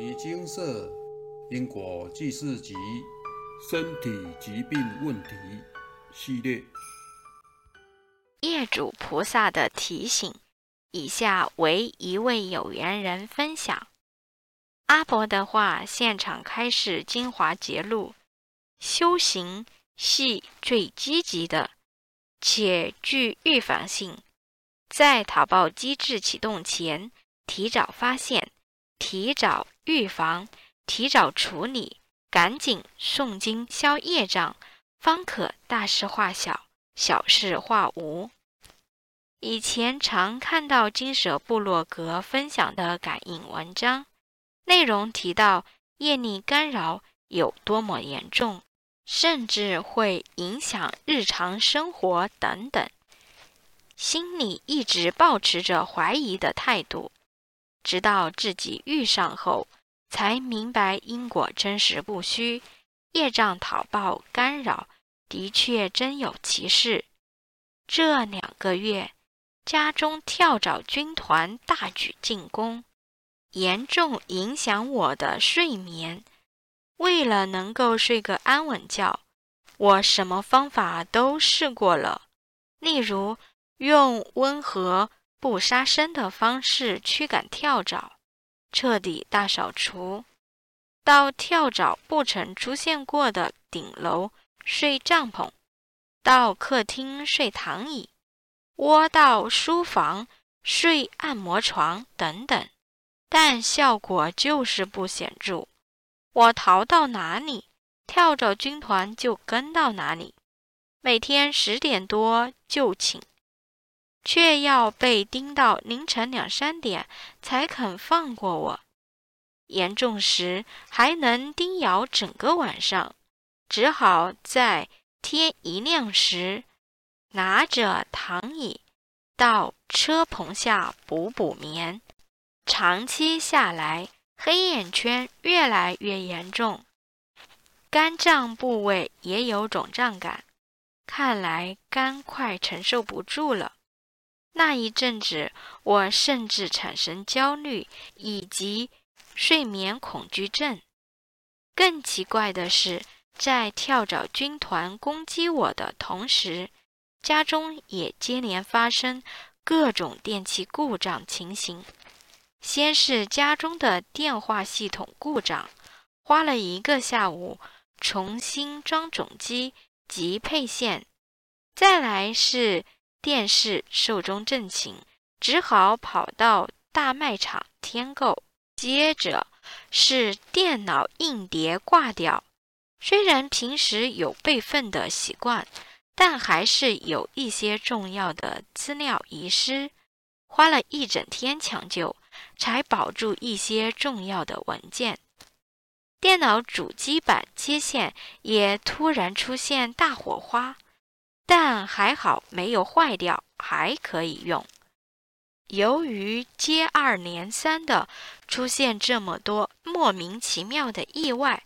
遗精舍因果记事集身体疾病问题系列。业主菩萨的提醒，以下为一位有缘人分享。阿伯的话，现场开示精华节录：修行系最积极的，且具预防性。在讨报机制启动前，提早发现，提早预防，提早处理，赶紧诵经消业障，方可大事化小，小事化无。以前常看到金舍部落格分享的感应文章，内容提到业力干扰有多么严重，甚至会影响日常生活等等。心里一直保持着怀疑的态度，直到自己遇上后，才明白因果真实不虚，业障讨报干扰的确真有其事。这两个月，家中跳蚤军团大举进攻，严重影响我的睡眠。为了能够睡个安稳觉，我什么方法都试过了，例如。用温和不杀生的方式驱赶跳蚤，彻底大扫除。到跳蚤不曾出现过的顶楼睡帐篷，到客厅睡躺椅，窝到书房睡按摩床等等，但效果就是不显著。我逃到哪里，跳蚤军团就跟到哪里。每天十点多就寝。却要被盯到凌晨两三点才肯放过我，严重时还能叮咬整个晚上，只好在天一亮时拿着躺椅到车棚下补补眠。长期下来，黑眼圈越来越严重，肝脏部位也有肿胀感，看来肝快承受不住了。那一阵子，我甚至产生焦虑以及睡眠恐惧症。更奇怪的是，在跳蚤军团攻击我的同时，家中也接连发生各种电器故障情形。先是家中的电话系统故障，花了一个下午重新装总机及配线；再来是。电视寿终正寝，只好跑到大卖场添购。接着是电脑硬碟挂掉，虽然平时有备份的习惯，但还是有一些重要的资料遗失，花了一整天抢救，才保住一些重要的文件。电脑主机板接线也突然出现大火花。但还好没有坏掉，还可以用。由于接二连三的出现这么多莫名其妙的意外，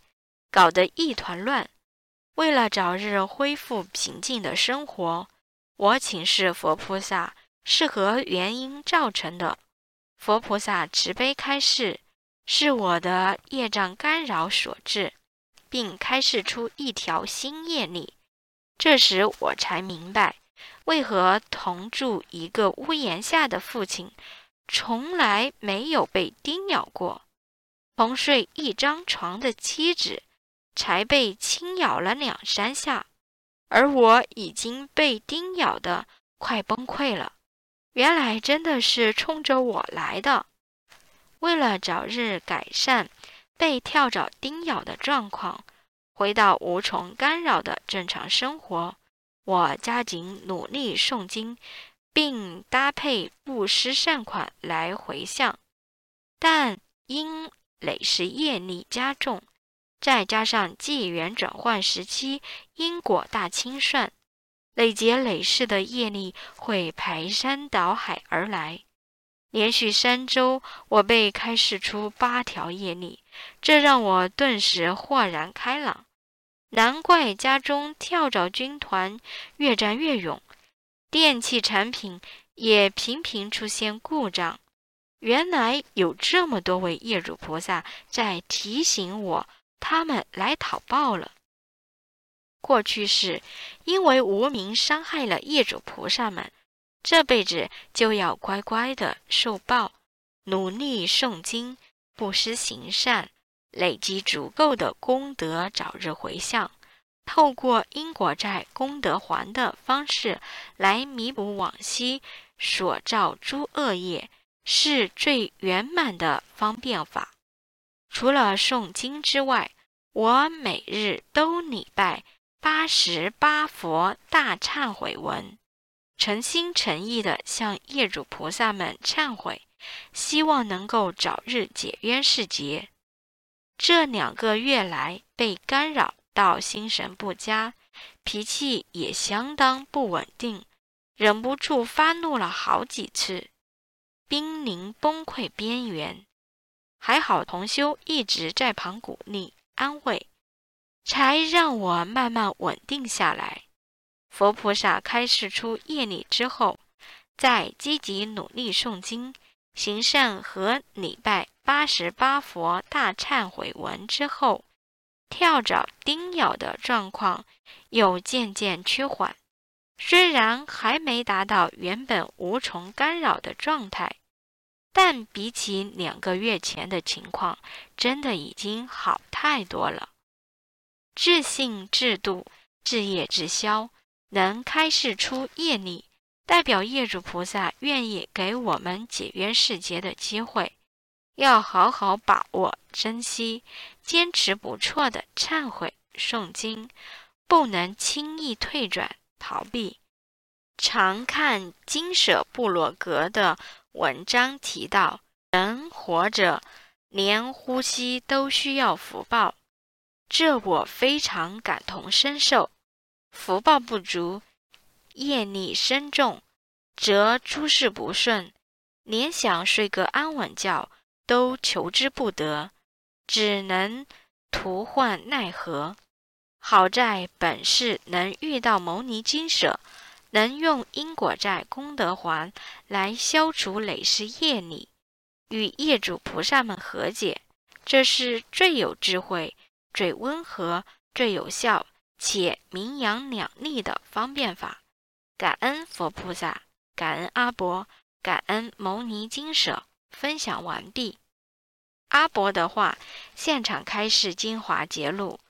搞得一团乱。为了早日恢复平静的生活，我请示佛菩萨是何原因造成的。佛菩萨慈悲开示，是我的业障干扰所致，并开示出一条新业力。这时我才明白，为何同住一个屋檐下的父亲从来没有被叮咬过，同睡一张床的妻子才被轻咬了两三下，而我已经被叮咬的快崩溃了。原来真的是冲着我来的。为了早日改善被跳蚤叮咬的状况。回到无从干扰的正常生活，我加紧努力诵经，并搭配布施善款来回向。但因累世业力加重，再加上纪元转换时期因果大清算，累劫累世的业力会排山倒海而来。连续三周，我被开示出八条业力，这让我顿时豁然开朗。难怪家中跳蚤军团越战越勇，电器产品也频频出现故障。原来有这么多位业主菩萨在提醒我，他们来讨报了。过去是因为无名伤害了业主菩萨们，这辈子就要乖乖的受报，努力诵经、布施行善，累积足够的功德，早日回向。透过因果债、功德还的方式来弥补往昔所造诸恶业。是最圆满的方便法。除了诵经之外，我每日都礼拜八十八佛大忏悔文，诚心诚意的向业主菩萨们忏悔，希望能够早日解冤释结。这两个月来被干扰到心神不佳，脾气也相当不稳定，忍不住发怒了好几次。濒临崩溃边缘，还好同修一直在旁鼓励安慰，才让我慢慢稳定下来。佛菩萨开示出业力之后，在积极努力诵经、行善和礼拜八十八佛大忏悔文之后，跳蚤叮咬的状况又渐渐趋缓。虽然还没达到原本无从干扰的状态，但比起两个月前的情况，真的已经好太多了。自信自度，自业自消，能开示出业力，代表业主菩萨愿意给我们解冤释结的机会，要好好把握、珍惜，坚持不错的忏悔诵经，不能轻易退转。逃避，常看金舍布罗格的文章提到，人活着连呼吸都需要福报，这我非常感同身受。福报不足，业力深重，则诸事不顺，连想睡个安稳觉都求之不得，只能徒患奈何。好在本世能遇到牟尼金舍，能用因果债功德还来消除累世业力，与业主菩萨们和解，这是最有智慧、最温和、最有效且名扬两利的方便法。感恩佛菩萨，感恩阿伯，感恩牟尼金舍。分享完毕。阿伯的话，现场开示精华节录。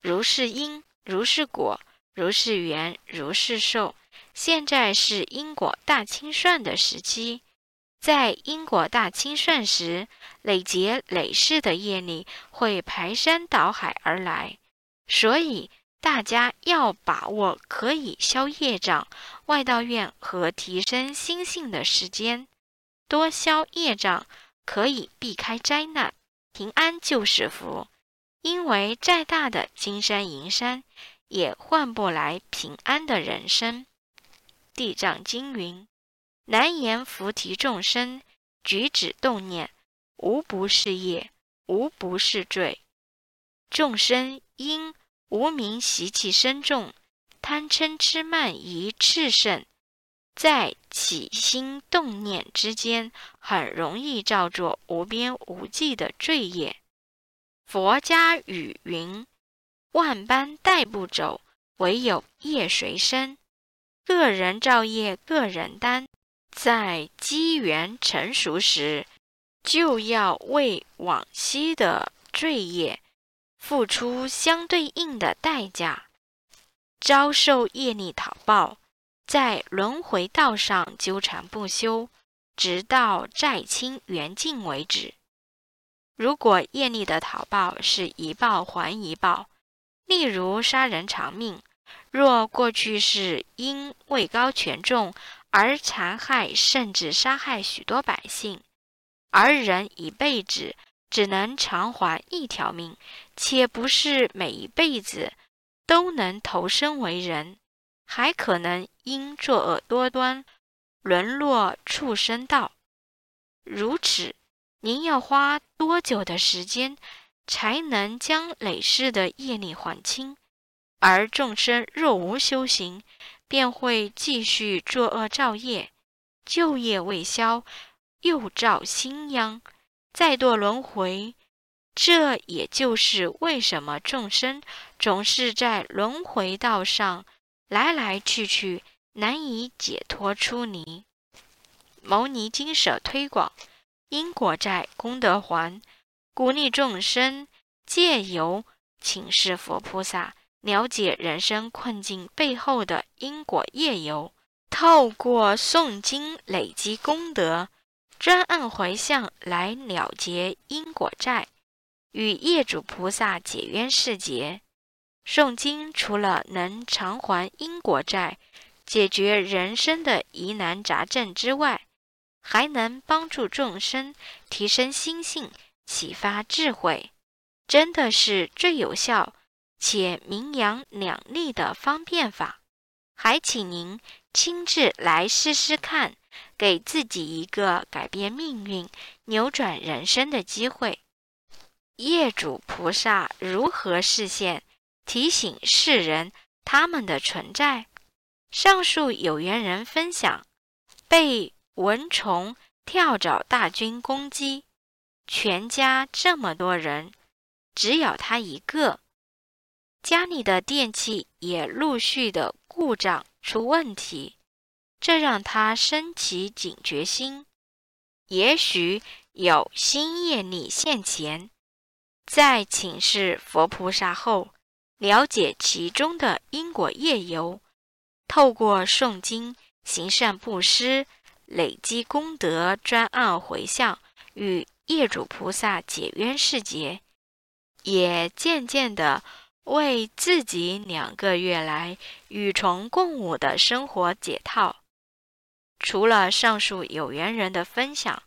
如是因，如是果，如是缘，如是受。现在是因果大清算的时期，在因果大清算时，累劫累世的业力会排山倒海而来，所以大家要把握可以消业障、外道愿和提升心性的时间，多消业障，可以避开灾难，平安就是福。因为再大的金山银山，也换不来平安的人生。地藏经云：“难言菩提众生举止动念，无不是业，无不是罪。众生因无名习气深重，贪嗔痴慢疑炽盛，在起心动念之间，很容易造作无边无际的罪业。”佛家语云：“万般带不走，唯有业随身。个人造业，个人担。在机缘成熟时，就要为往昔的罪业付出相对应的代价，遭受业力讨报，在轮回道上纠缠不休，直到债清缘尽为止。”如果业力的讨报是一报还一报，例如杀人偿命，若过去是因位高权重而残害甚至杀害许多百姓，而人一辈子只能偿还一条命，且不是每一辈子都能投生为人，还可能因作恶多端沦落畜生道，如此。您要花多久的时间才能将累世的业力还清？而众生若无修行，便会继续作恶造业，旧业未消，又造新殃，再堕轮回。这也就是为什么众生总是在轮回道上来来去去，难以解脱出离。牟尼经舍推广因果债功德还，鼓励众生借由请示佛菩萨，了解人生困境背后的因果业由，透过诵经累积功德，专案回向来了结因果债。与业主菩萨解冤释结，诵经除了能偿还因果债、解决人生的疑难杂症之外，还能帮助众生提升心性、启发智慧，真的是最有效且名扬两利的方便法。还请您亲自来试试看，给自己一个改变命运、扭转人生的机会。业主菩萨如何示现提醒世人他们的存在？上述有缘人分享：被蚊虫跳蚤大军攻击，全家这么多人，只有他一个，家里的电器也陆续的故障出问题，这让他升起警觉心，也许有新业力现前。在请示佛菩萨后，了解其中的因果业由，透过诵经、行善布施、累积功德，专案回向与业主菩萨解冤释结，也渐渐的为自己两个月来与虫共舞的生活解套。除了上述有缘人的分享，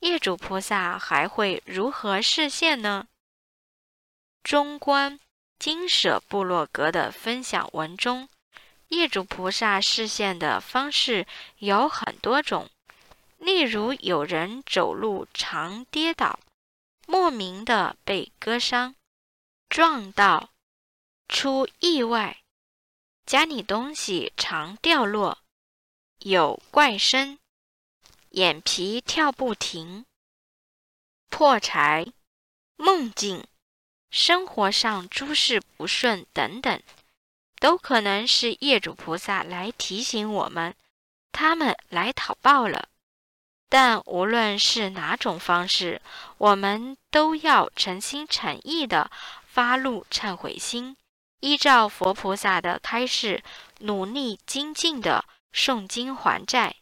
业主菩萨还会如何示现呢？中观金舍部落格的分享文中，业主菩萨示现的方式有很多种。例如，有人走路常跌倒，莫名的被割伤、撞到、出意外；家里东西常掉落，有怪声、眼皮跳不停、破财、梦境。生活上诸事不顺等等，都可能是业主菩萨来提醒我们，他们来讨报了。但无论是哪种方式，我们都要诚心诚意的发露忏悔心，依照佛菩萨的开示，努力精进的诵经还债，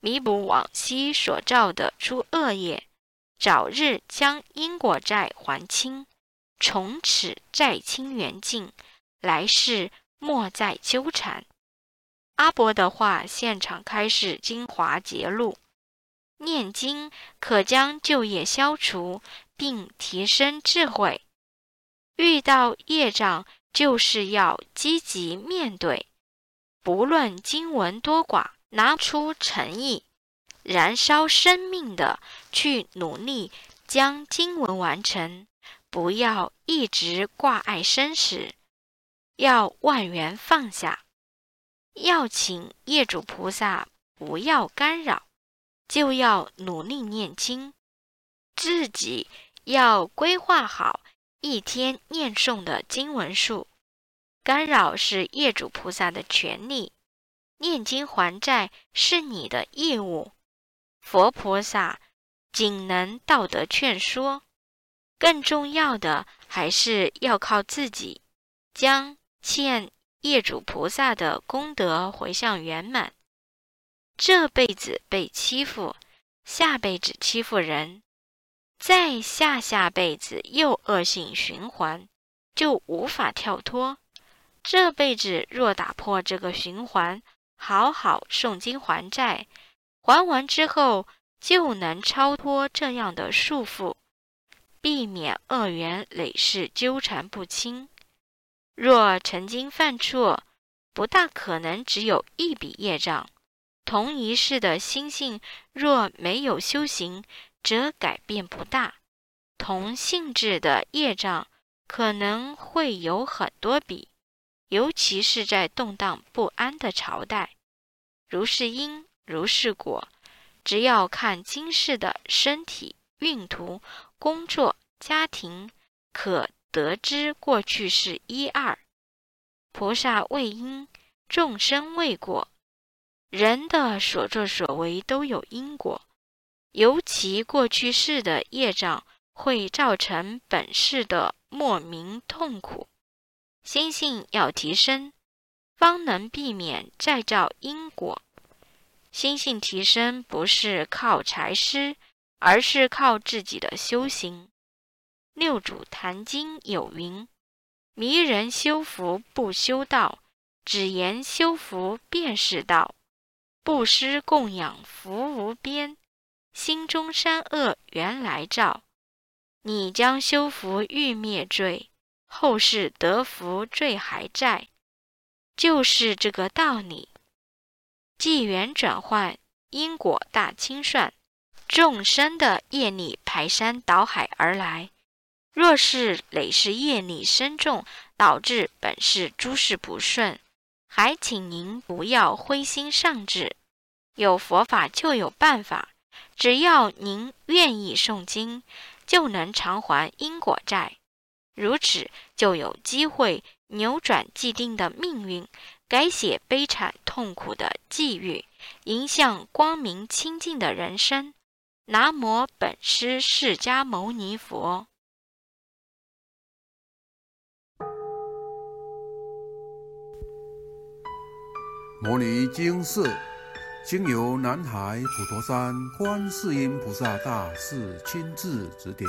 弥补往昔所造的诸恶业，早日将因果债还清。从此债清缘尽，来世莫再纠缠。阿伯的话现场开示精华节录：念经可将旧业消除，并提升智慧。遇到业障，就是要积极面对，不论经文多寡，拿出诚意，燃烧生命的去努力将经文完成。不要一直挂碍生死，要万缘放下，要请业主菩萨不要干扰，就要努力念经，自己要规划好一天念诵的经文数。干扰是业主菩萨的权利，念经还债是你的义务。佛菩萨仅能道德劝说。更重要的还是要靠自己，将欠业主菩萨的功德回向圆满。这辈子被欺负，下辈子欺负人，再下下辈子又恶性循环，就无法跳脱。这辈子若打破这个循环，好好诵经还债，还完之后就能超脱这样的束缚。避免恶缘累世纠缠不清。若曾经犯错，不大可能只有一笔业障。同一世的心性若没有修行，则改变不大。同性质的业障可能会有很多笔，尤其是在动荡不安的朝代。如是因，如是果，只要看今世的身体、运途、工作、家庭，可得知过去是一二。菩萨为因，众生为果。人的所作所为都有因果，尤其过去世的业障会造成本世的莫名痛苦。心性要提升，方能避免再造因果。心性提升不是靠财施，而是靠自己的修行。六祖坛经有云：“迷人修福不修道，只言修福便是道。布施供养福无边，心中善恶原来照。你将修福欲灭罪，后世得福罪还在。就是这个道理。”纪元转换，因果大清算，众生的业力排山倒海而来。若是累世业力深重，导致本世诸事不顺，还请您不要灰心丧志。有佛法就有办法，只要您愿意诵经，就能偿还因果债。如此，就有机会扭转既定的命运。改写悲惨痛苦的际遇，迎向光明清净的人生。南无本师释迦牟尼佛。摩尼经寺经由南海普陀山观世音菩萨大士亲自指点，